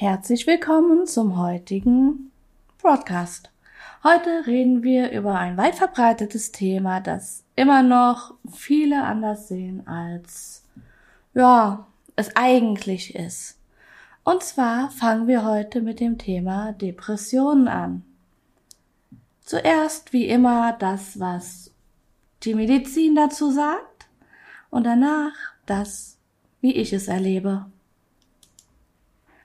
Herzlich willkommen zum heutigen Broadcast. Heute reden wir über ein weit verbreitetes Thema, das immer noch viele anders sehen als, ja, es eigentlich ist. Und zwar fangen wir heute mit dem Thema Depressionen an. Zuerst wie immer das, was die Medizin dazu sagt und danach das, wie ich es erlebe.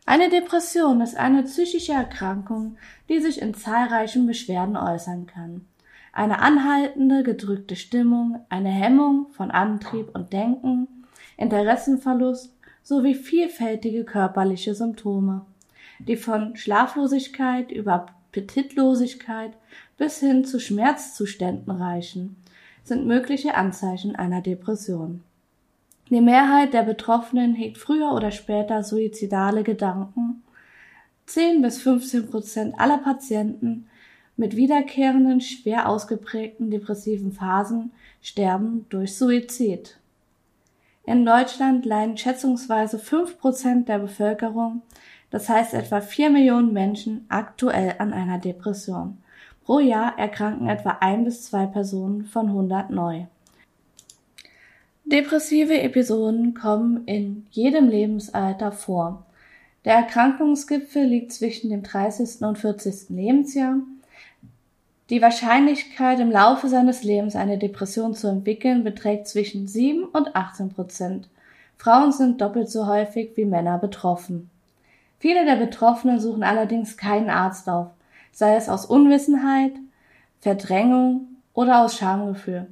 Eine Depression ist eine psychische Erkrankung, die sich in zahlreichen Beschwerden äußern kann. Eine anhaltende, gedrückte Stimmung, eine Hemmung von Antrieb und Denken, Interessenverlust sowie vielfältige körperliche Symptome, die von Schlaflosigkeit über Appetitlosigkeit bis hin zu Schmerzzuständen reichen, sind mögliche Anzeichen einer Depression. Die Mehrheit der Betroffenen hegt früher oder später suizidale Gedanken. 10 bis 15 Prozent aller Patienten mit wiederkehrenden, schwer ausgeprägten depressiven Phasen sterben durch Suizid. In Deutschland leiden schätzungsweise 5 Prozent der Bevölkerung, das heißt etwa 4 Millionen Menschen, aktuell an einer Depression. Pro Jahr erkranken etwa ein bis zwei Personen von 100 neu. Depressive Episoden kommen in jedem Lebensalter vor. Der Erkrankungsgipfel liegt zwischen dem 30. und 40. Lebensjahr. Die Wahrscheinlichkeit, im Laufe seines Lebens eine Depression zu entwickeln, beträgt zwischen 7 und 18 Prozent. Frauen sind doppelt so häufig wie Männer betroffen. Viele der Betroffenen suchen allerdings keinen Arzt auf, sei es aus Unwissenheit, Verdrängung oder aus Schamgefühl.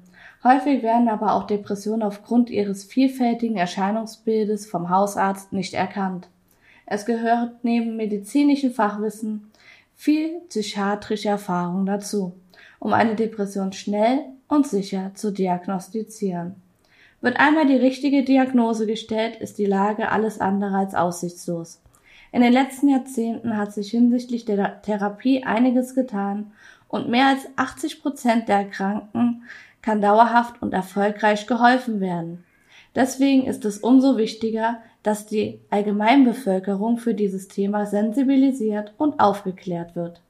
Häufig werden aber auch Depressionen aufgrund ihres vielfältigen Erscheinungsbildes vom Hausarzt nicht erkannt. Es gehört neben medizinischem Fachwissen viel psychiatrische Erfahrung dazu, um eine Depression schnell und sicher zu diagnostizieren. Wird einmal die richtige Diagnose gestellt, ist die Lage alles andere als aussichtslos. In den letzten Jahrzehnten hat sich hinsichtlich der Therapie einiges getan und mehr als 80 Prozent der Erkrankten kann dauerhaft und erfolgreich geholfen werden. Deswegen ist es umso wichtiger, dass die Allgemeinbevölkerung für dieses Thema sensibilisiert und aufgeklärt wird.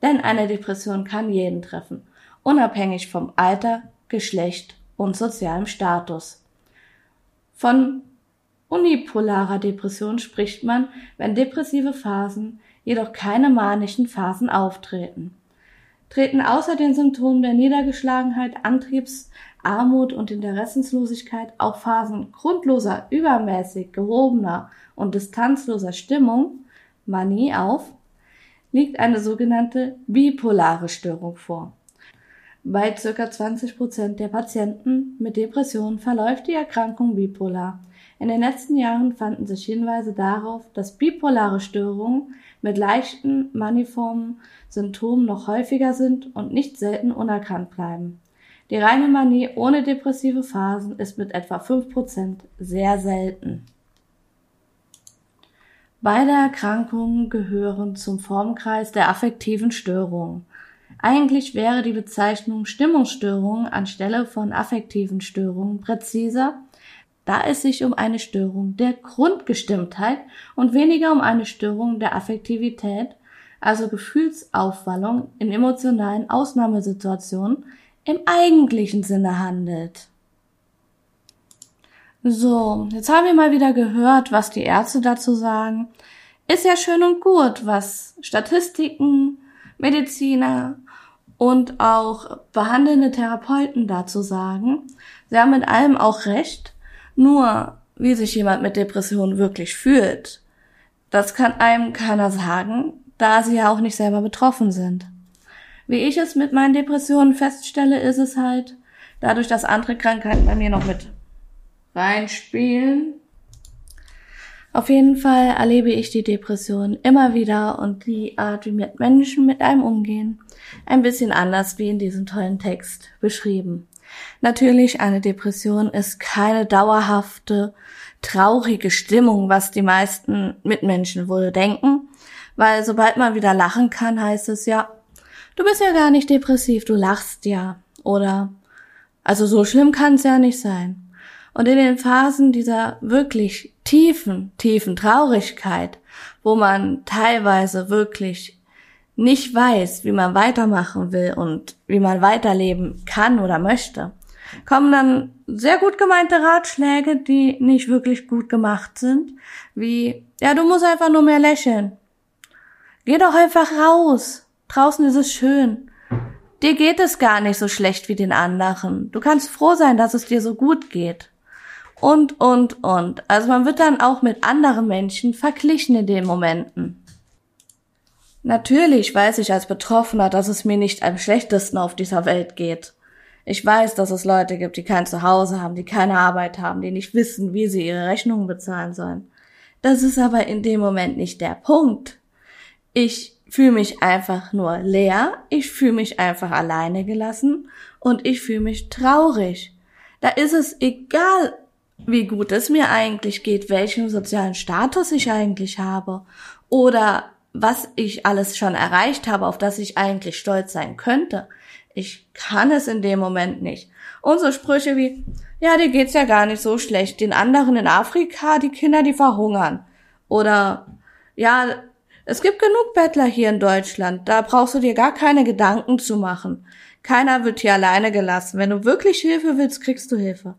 Denn eine Depression kann jeden treffen, unabhängig vom Alter, Geschlecht und sozialem Status. Von unipolarer Depression spricht man, wenn depressive Phasen jedoch keine manischen Phasen auftreten treten außer den Symptomen der Niedergeschlagenheit, Antriebs, Armut und Interessenslosigkeit auch Phasen grundloser, übermäßig gehobener und distanzloser Stimmung, Manie auf, liegt eine sogenannte bipolare Störung vor. Bei ca. 20 Prozent der Patienten mit Depressionen verläuft die Erkrankung bipolar. In den letzten Jahren fanden sich Hinweise darauf, dass bipolare Störungen mit leichten maniformen Symptomen noch häufiger sind und nicht selten unerkannt bleiben. Die reine Manie ohne depressive Phasen ist mit etwa 5% sehr selten. Beide Erkrankungen gehören zum Formkreis der affektiven Störungen. Eigentlich wäre die Bezeichnung Stimmungsstörung anstelle von affektiven Störungen präziser, da es sich um eine Störung der Grundgestimmtheit und weniger um eine Störung der Affektivität, also Gefühlsaufwallung in emotionalen Ausnahmesituationen im eigentlichen Sinne handelt. So, jetzt haben wir mal wieder gehört, was die Ärzte dazu sagen. Ist ja schön und gut, was Statistiken, Mediziner und auch behandelnde Therapeuten dazu sagen. Sie haben mit allem auch recht. Nur, wie sich jemand mit Depressionen wirklich fühlt, das kann einem keiner sagen, da sie ja auch nicht selber betroffen sind. Wie ich es mit meinen Depressionen feststelle, ist es halt, dadurch, dass andere Krankheiten bei mir noch mit reinspielen. Auf jeden Fall erlebe ich die Depression immer wieder und die Art, wie mit Menschen mit einem umgehen, ein bisschen anders wie in diesem tollen Text beschrieben. Natürlich, eine Depression ist keine dauerhafte, traurige Stimmung, was die meisten Mitmenschen wohl denken, weil sobald man wieder lachen kann, heißt es ja, du bist ja gar nicht depressiv, du lachst ja. Oder, also so schlimm kann es ja nicht sein. Und in den Phasen dieser wirklich tiefen, tiefen Traurigkeit, wo man teilweise wirklich nicht weiß, wie man weitermachen will und wie man weiterleben kann oder möchte, kommen dann sehr gut gemeinte Ratschläge, die nicht wirklich gut gemacht sind, wie, ja, du musst einfach nur mehr lächeln. Geh doch einfach raus. Draußen ist es schön. Dir geht es gar nicht so schlecht wie den anderen. Du kannst froh sein, dass es dir so gut geht. Und, und, und. Also man wird dann auch mit anderen Menschen verglichen in den Momenten. Natürlich weiß ich als Betroffener, dass es mir nicht am schlechtesten auf dieser Welt geht. Ich weiß, dass es Leute gibt, die kein Zuhause haben, die keine Arbeit haben, die nicht wissen, wie sie ihre Rechnungen bezahlen sollen. Das ist aber in dem Moment nicht der Punkt. Ich fühle mich einfach nur leer, ich fühle mich einfach alleine gelassen und ich fühle mich traurig. Da ist es egal, wie gut es mir eigentlich geht, welchen sozialen Status ich eigentlich habe oder was ich alles schon erreicht habe, auf das ich eigentlich stolz sein könnte. Ich kann es in dem Moment nicht. Und so Sprüche wie, ja, dir geht's ja gar nicht so schlecht. Den anderen in Afrika, die Kinder, die verhungern. Oder, ja, es gibt genug Bettler hier in Deutschland. Da brauchst du dir gar keine Gedanken zu machen. Keiner wird hier alleine gelassen. Wenn du wirklich Hilfe willst, kriegst du Hilfe.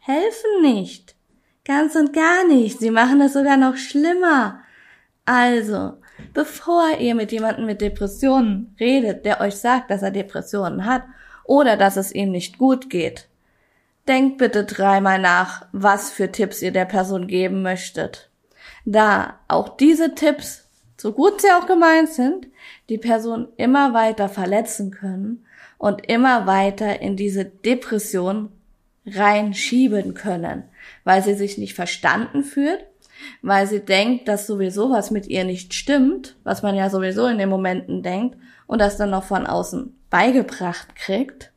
Helfen nicht. Ganz und gar nicht. Sie machen es sogar noch schlimmer. Also, bevor ihr mit jemandem mit Depressionen redet, der euch sagt, dass er Depressionen hat oder dass es ihm nicht gut geht, denkt bitte dreimal nach, was für Tipps ihr der Person geben möchtet. Da auch diese Tipps, so gut sie auch gemeint sind, die Person immer weiter verletzen können und immer weiter in diese Depression reinschieben können, weil sie sich nicht verstanden fühlt weil sie denkt, dass sowieso was mit ihr nicht stimmt, was man ja sowieso in den Momenten denkt und das dann noch von außen beigebracht kriegt.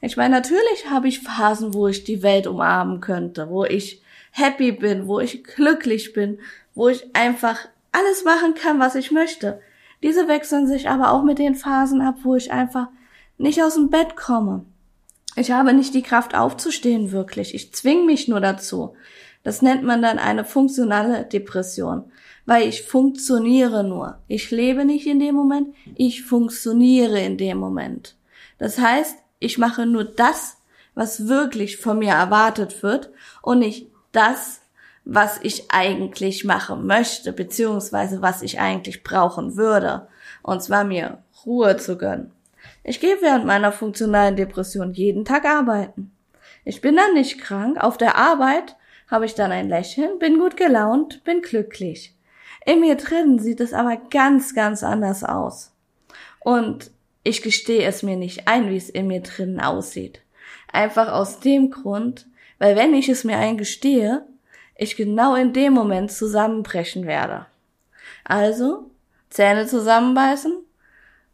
Ich meine, natürlich habe ich Phasen, wo ich die Welt umarmen könnte, wo ich happy bin, wo ich glücklich bin, wo ich einfach alles machen kann, was ich möchte. Diese wechseln sich aber auch mit den Phasen ab, wo ich einfach nicht aus dem Bett komme. Ich habe nicht die Kraft aufzustehen wirklich. Ich zwing mich nur dazu. Das nennt man dann eine funktionale Depression, weil ich funktioniere nur. Ich lebe nicht in dem Moment, ich funktioniere in dem Moment. Das heißt, ich mache nur das, was wirklich von mir erwartet wird und nicht das, was ich eigentlich machen möchte, beziehungsweise was ich eigentlich brauchen würde. Und zwar mir Ruhe zu gönnen. Ich gehe während meiner funktionalen Depression jeden Tag arbeiten. Ich bin dann nicht krank. Auf der Arbeit habe ich dann ein Lächeln, bin gut gelaunt, bin glücklich. In mir drin sieht es aber ganz, ganz anders aus. Und ich gestehe es mir nicht ein, wie es in mir drinnen aussieht. Einfach aus dem Grund, weil wenn ich es mir eingestehe, ich genau in dem Moment zusammenbrechen werde. Also, Zähne zusammenbeißen,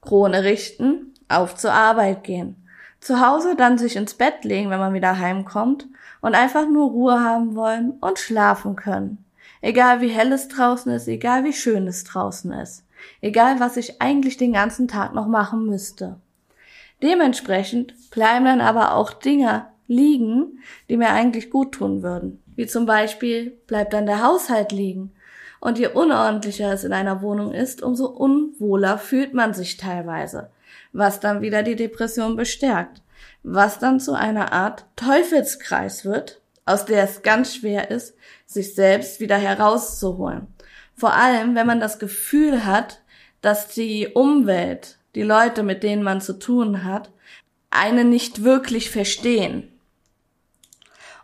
Krone richten, auf zur Arbeit gehen. Zu Hause dann sich ins Bett legen, wenn man wieder heimkommt und einfach nur Ruhe haben wollen und schlafen können. Egal wie hell es draußen ist, egal wie schön es draußen ist, egal was ich eigentlich den ganzen Tag noch machen müsste. Dementsprechend bleiben dann aber auch Dinge liegen, die mir eigentlich gut tun würden. Wie zum Beispiel bleibt dann der Haushalt liegen. Und je unordentlicher es in einer Wohnung ist, umso unwohler fühlt man sich teilweise, was dann wieder die Depression bestärkt was dann zu einer Art Teufelskreis wird, aus der es ganz schwer ist, sich selbst wieder herauszuholen. Vor allem, wenn man das Gefühl hat, dass die Umwelt, die Leute, mit denen man zu tun hat, einen nicht wirklich verstehen.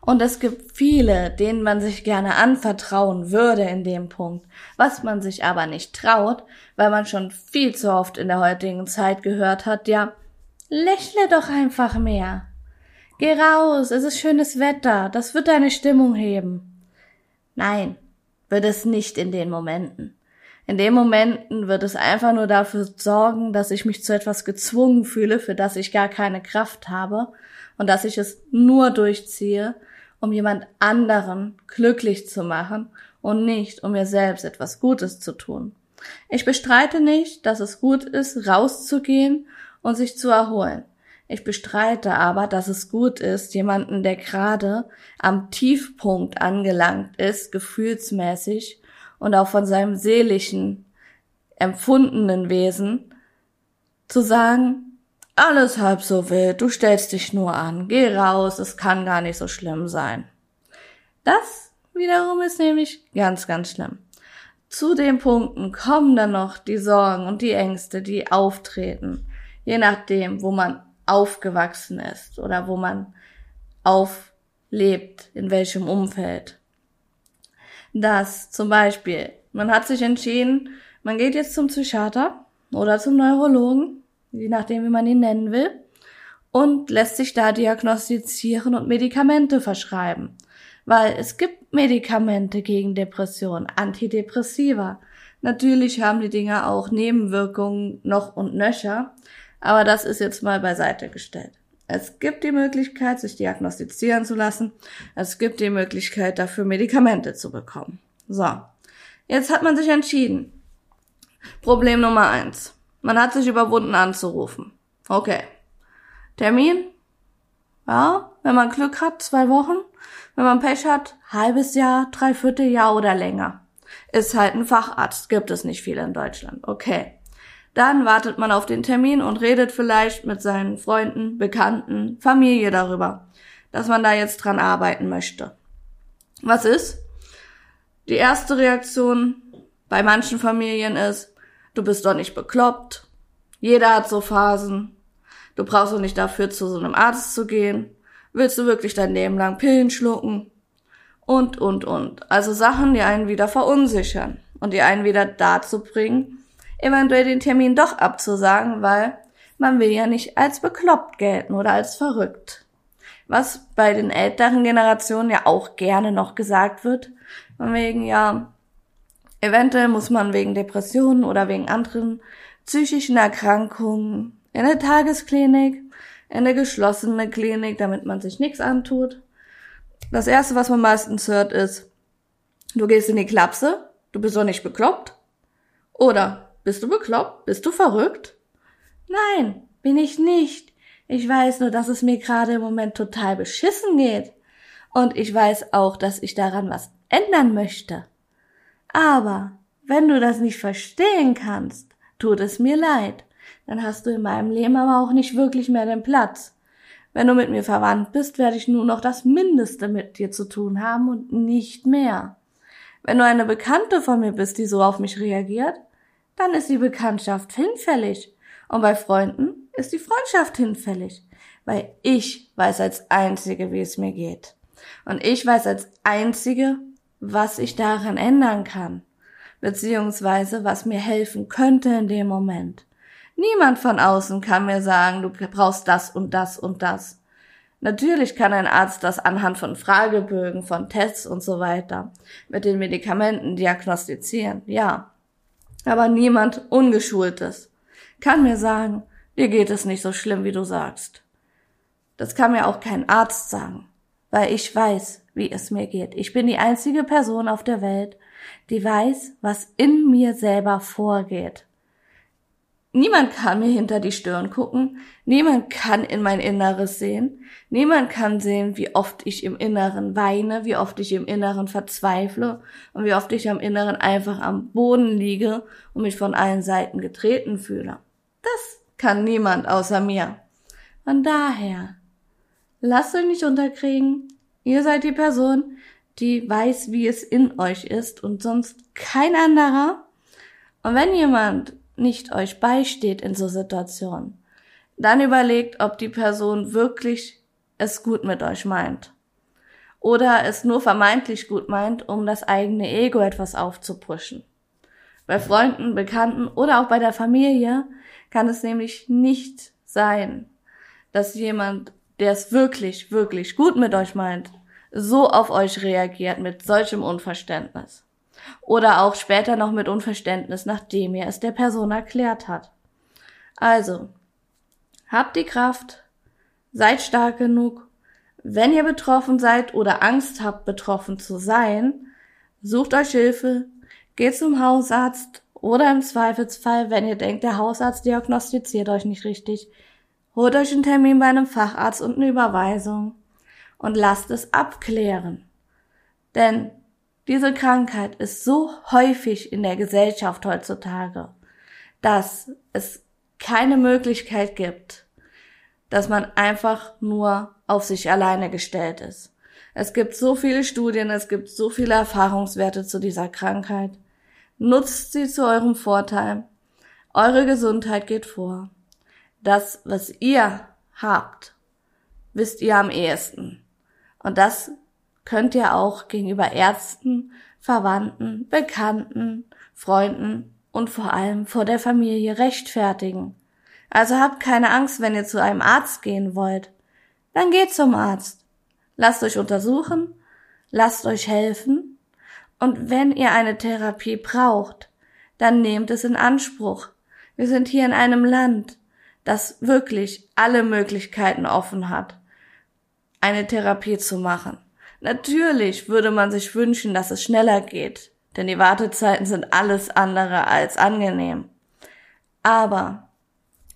Und es gibt viele, denen man sich gerne anvertrauen würde in dem Punkt, was man sich aber nicht traut, weil man schon viel zu oft in der heutigen Zeit gehört hat, ja, Lächle doch einfach mehr. Geh raus, es ist schönes Wetter, das wird deine Stimmung heben. Nein, wird es nicht in den Momenten. In den Momenten wird es einfach nur dafür sorgen, dass ich mich zu etwas gezwungen fühle, für das ich gar keine Kraft habe und dass ich es nur durchziehe, um jemand anderen glücklich zu machen und nicht, um mir selbst etwas Gutes zu tun. Ich bestreite nicht, dass es gut ist, rauszugehen und sich zu erholen. Ich bestreite aber, dass es gut ist, jemanden, der gerade am Tiefpunkt angelangt ist, gefühlsmäßig und auch von seinem seelischen, empfundenen Wesen, zu sagen, alles halb so wild, du stellst dich nur an, geh raus, es kann gar nicht so schlimm sein. Das wiederum ist nämlich ganz, ganz schlimm. Zu den Punkten kommen dann noch die Sorgen und die Ängste, die auftreten, je nachdem, wo man aufgewachsen ist oder wo man auflebt, in welchem Umfeld. Dass zum Beispiel, man hat sich entschieden, man geht jetzt zum Psychiater oder zum Neurologen, je nachdem, wie man ihn nennen will, und lässt sich da diagnostizieren und Medikamente verschreiben. Weil es gibt Medikamente gegen Depression, Antidepressiva. Natürlich haben die Dinger auch Nebenwirkungen noch und nöcher, aber das ist jetzt mal beiseite gestellt. Es gibt die Möglichkeit, sich diagnostizieren zu lassen. Es gibt die Möglichkeit, dafür Medikamente zu bekommen. So. Jetzt hat man sich entschieden. Problem Nummer eins. Man hat sich überwunden anzurufen. Okay. Termin? Ja, wenn man Glück hat, zwei Wochen. Wenn man Pech hat, halbes Jahr, dreiviertel Jahr oder länger. Ist halt ein Facharzt, gibt es nicht viel in Deutschland. Okay. Dann wartet man auf den Termin und redet vielleicht mit seinen Freunden, Bekannten, Familie darüber, dass man da jetzt dran arbeiten möchte. Was ist? Die erste Reaktion bei manchen Familien ist, du bist doch nicht bekloppt. Jeder hat so Phasen. Du brauchst doch nicht dafür zu so einem Arzt zu gehen. Willst du wirklich dein Leben lang Pillen schlucken? Und, und, und. Also Sachen, die einen wieder verunsichern und die einen wieder dazu bringen, eventuell den Termin doch abzusagen, weil man will ja nicht als bekloppt gelten oder als verrückt. Was bei den älteren Generationen ja auch gerne noch gesagt wird, von wegen, ja, eventuell muss man wegen Depressionen oder wegen anderen psychischen Erkrankungen in eine Tagesklinik, in eine geschlossene Klinik, damit man sich nichts antut. Das erste, was man meistens hört, ist, du gehst in die Klapse, du bist doch nicht bekloppt. Oder bist du bekloppt? Bist du verrückt? Nein, bin ich nicht. Ich weiß nur, dass es mir gerade im Moment total beschissen geht. Und ich weiß auch, dass ich daran was ändern möchte. Aber wenn du das nicht verstehen kannst, tut es mir leid. Dann hast du in meinem Leben aber auch nicht wirklich mehr den Platz. Wenn du mit mir verwandt bist, werde ich nur noch das Mindeste mit dir zu tun haben und nicht mehr. Wenn du eine Bekannte von mir bist, die so auf mich reagiert, dann ist die Bekanntschaft hinfällig. Und bei Freunden ist die Freundschaft hinfällig. Weil ich weiß als Einzige, wie es mir geht. Und ich weiß als Einzige, was ich daran ändern kann. Beziehungsweise, was mir helfen könnte in dem Moment. Niemand von außen kann mir sagen, du brauchst das und das und das. Natürlich kann ein Arzt das anhand von Fragebögen, von Tests und so weiter mit den Medikamenten diagnostizieren, ja. Aber niemand Ungeschultes kann mir sagen, dir geht es nicht so schlimm, wie du sagst. Das kann mir auch kein Arzt sagen, weil ich weiß, wie es mir geht. Ich bin die einzige Person auf der Welt, die weiß, was in mir selber vorgeht. Niemand kann mir hinter die Stirn gucken, niemand kann in mein Inneres sehen, niemand kann sehen, wie oft ich im Inneren weine, wie oft ich im Inneren verzweifle und wie oft ich am Inneren einfach am Boden liege und mich von allen Seiten getreten fühle. Das kann niemand außer mir. Von daher, lasst euch nicht unterkriegen, ihr seid die Person, die weiß, wie es in euch ist und sonst kein anderer. Und wenn jemand nicht euch beisteht in so Situationen, dann überlegt, ob die Person wirklich es gut mit euch meint. Oder es nur vermeintlich gut meint, um das eigene Ego etwas aufzupushen. Bei Freunden, Bekannten oder auch bei der Familie kann es nämlich nicht sein, dass jemand, der es wirklich, wirklich gut mit euch meint, so auf euch reagiert mit solchem Unverständnis. Oder auch später noch mit Unverständnis, nachdem er es der Person erklärt hat. Also, habt die Kraft, seid stark genug. Wenn ihr betroffen seid oder Angst habt, betroffen zu sein, sucht euch Hilfe, geht zum Hausarzt oder im Zweifelsfall, wenn ihr denkt, der Hausarzt diagnostiziert euch nicht richtig, Holt euch einen Termin bei einem Facharzt und eine Überweisung und lasst es abklären. Denn diese Krankheit ist so häufig in der Gesellschaft heutzutage, dass es keine Möglichkeit gibt, dass man einfach nur auf sich alleine gestellt ist. Es gibt so viele Studien, es gibt so viele Erfahrungswerte zu dieser Krankheit. Nutzt sie zu eurem Vorteil. Eure Gesundheit geht vor. Das, was ihr habt, wisst ihr am ehesten. Und das könnt ihr auch gegenüber Ärzten, Verwandten, Bekannten, Freunden und vor allem vor der Familie rechtfertigen. Also habt keine Angst, wenn ihr zu einem Arzt gehen wollt. Dann geht zum Arzt. Lasst euch untersuchen, lasst euch helfen und wenn ihr eine Therapie braucht, dann nehmt es in Anspruch. Wir sind hier in einem Land, das wirklich alle Möglichkeiten offen hat, eine Therapie zu machen. Natürlich würde man sich wünschen, dass es schneller geht, denn die Wartezeiten sind alles andere als angenehm. Aber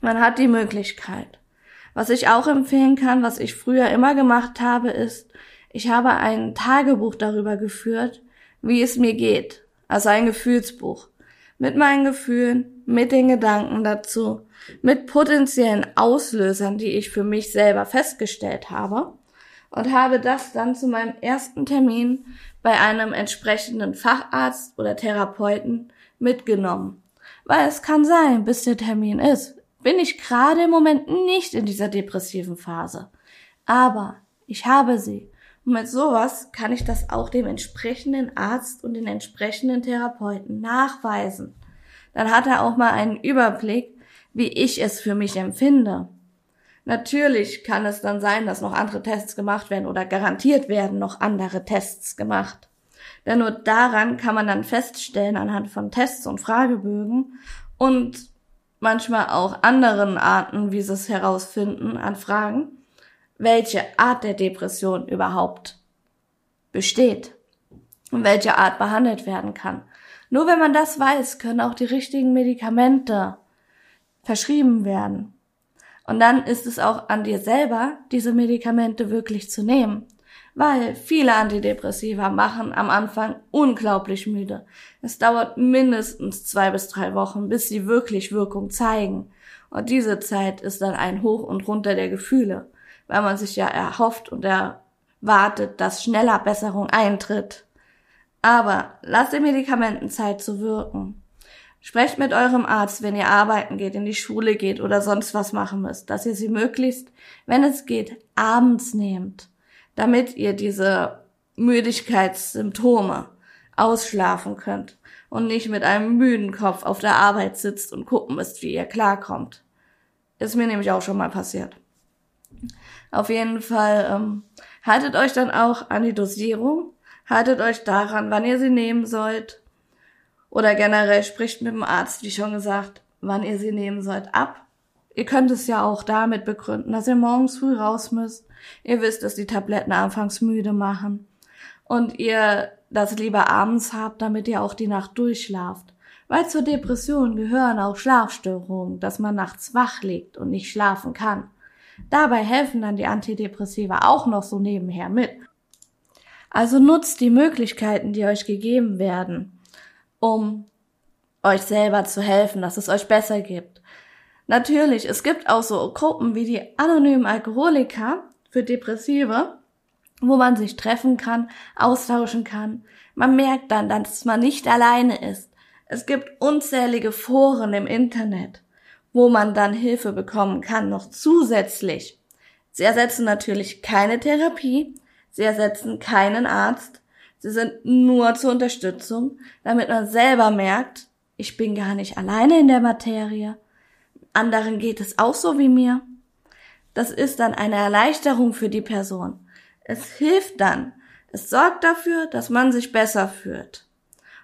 man hat die Möglichkeit. Was ich auch empfehlen kann, was ich früher immer gemacht habe, ist, ich habe ein Tagebuch darüber geführt, wie es mir geht. Also ein Gefühlsbuch. Mit meinen Gefühlen, mit den Gedanken dazu, mit potenziellen Auslösern, die ich für mich selber festgestellt habe. Und habe das dann zu meinem ersten Termin bei einem entsprechenden Facharzt oder Therapeuten mitgenommen. Weil es kann sein, bis der Termin ist, bin ich gerade im Moment nicht in dieser depressiven Phase. Aber ich habe sie. Und mit sowas kann ich das auch dem entsprechenden Arzt und den entsprechenden Therapeuten nachweisen. Dann hat er auch mal einen Überblick, wie ich es für mich empfinde. Natürlich kann es dann sein, dass noch andere Tests gemacht werden oder garantiert werden noch andere Tests gemacht. Denn nur daran kann man dann feststellen anhand von Tests und Fragebögen und manchmal auch anderen Arten, wie sie es herausfinden, an Fragen, welche Art der Depression überhaupt besteht und welche Art behandelt werden kann. Nur wenn man das weiß, können auch die richtigen Medikamente verschrieben werden. Und dann ist es auch an dir selber, diese Medikamente wirklich zu nehmen weil viele Antidepressiva machen am Anfang unglaublich müde. Es dauert mindestens zwei bis drei Wochen, bis sie wirklich Wirkung zeigen. Und diese Zeit ist dann ein Hoch und runter der Gefühle, weil man sich ja erhofft und erwartet, dass schneller Besserung eintritt. Aber lasst den Medikamenten Zeit zu wirken. Sprecht mit eurem Arzt, wenn ihr arbeiten geht, in die Schule geht oder sonst was machen müsst, dass ihr sie möglichst, wenn es geht, abends nehmt damit ihr diese Müdigkeitssymptome ausschlafen könnt und nicht mit einem müden Kopf auf der Arbeit sitzt und gucken müsst, wie ihr klarkommt. Ist mir nämlich auch schon mal passiert. Auf jeden Fall ähm, haltet euch dann auch an die Dosierung, haltet euch daran, wann ihr sie nehmen sollt oder generell spricht mit dem Arzt, wie schon gesagt, wann ihr sie nehmen sollt, ab. Ihr könnt es ja auch damit begründen, dass ihr morgens früh raus müsst. Ihr wisst, dass die Tabletten anfangs müde machen. Und ihr das lieber abends habt, damit ihr auch die Nacht durchschlaft. Weil zur Depression gehören auch Schlafstörungen, dass man nachts wach liegt und nicht schlafen kann. Dabei helfen dann die Antidepressiva auch noch so nebenher mit. Also nutzt die Möglichkeiten, die euch gegeben werden, um euch selber zu helfen, dass es euch besser gibt. Natürlich, es gibt auch so Gruppen wie die anonymen Alkoholiker für Depressive, wo man sich treffen kann, austauschen kann. Man merkt dann, dass man nicht alleine ist. Es gibt unzählige Foren im Internet, wo man dann Hilfe bekommen kann, noch zusätzlich. Sie ersetzen natürlich keine Therapie, sie ersetzen keinen Arzt, sie sind nur zur Unterstützung, damit man selber merkt, ich bin gar nicht alleine in der Materie, anderen geht es auch so wie mir. Das ist dann eine Erleichterung für die Person. Es hilft dann. Es sorgt dafür, dass man sich besser fühlt.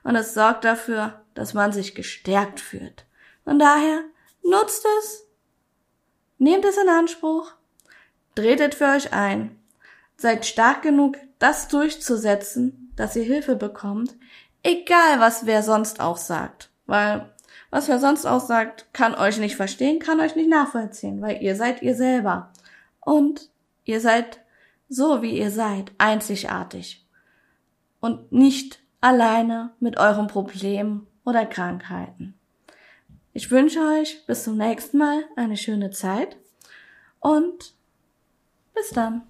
Und es sorgt dafür, dass man sich gestärkt fühlt. Von daher, nutzt es. Nehmt es in Anspruch. Tretet für euch ein. Seid stark genug, das durchzusetzen, dass ihr Hilfe bekommt. Egal, was wer sonst auch sagt. Weil Was wer sonst aussagt, kann euch nicht verstehen, kann euch nicht nachvollziehen, weil ihr seid ihr selber. Und ihr seid so, wie ihr seid, einzigartig. Und nicht alleine mit euren Problemen oder Krankheiten. Ich wünsche euch bis zum nächsten Mal eine schöne Zeit und bis dann.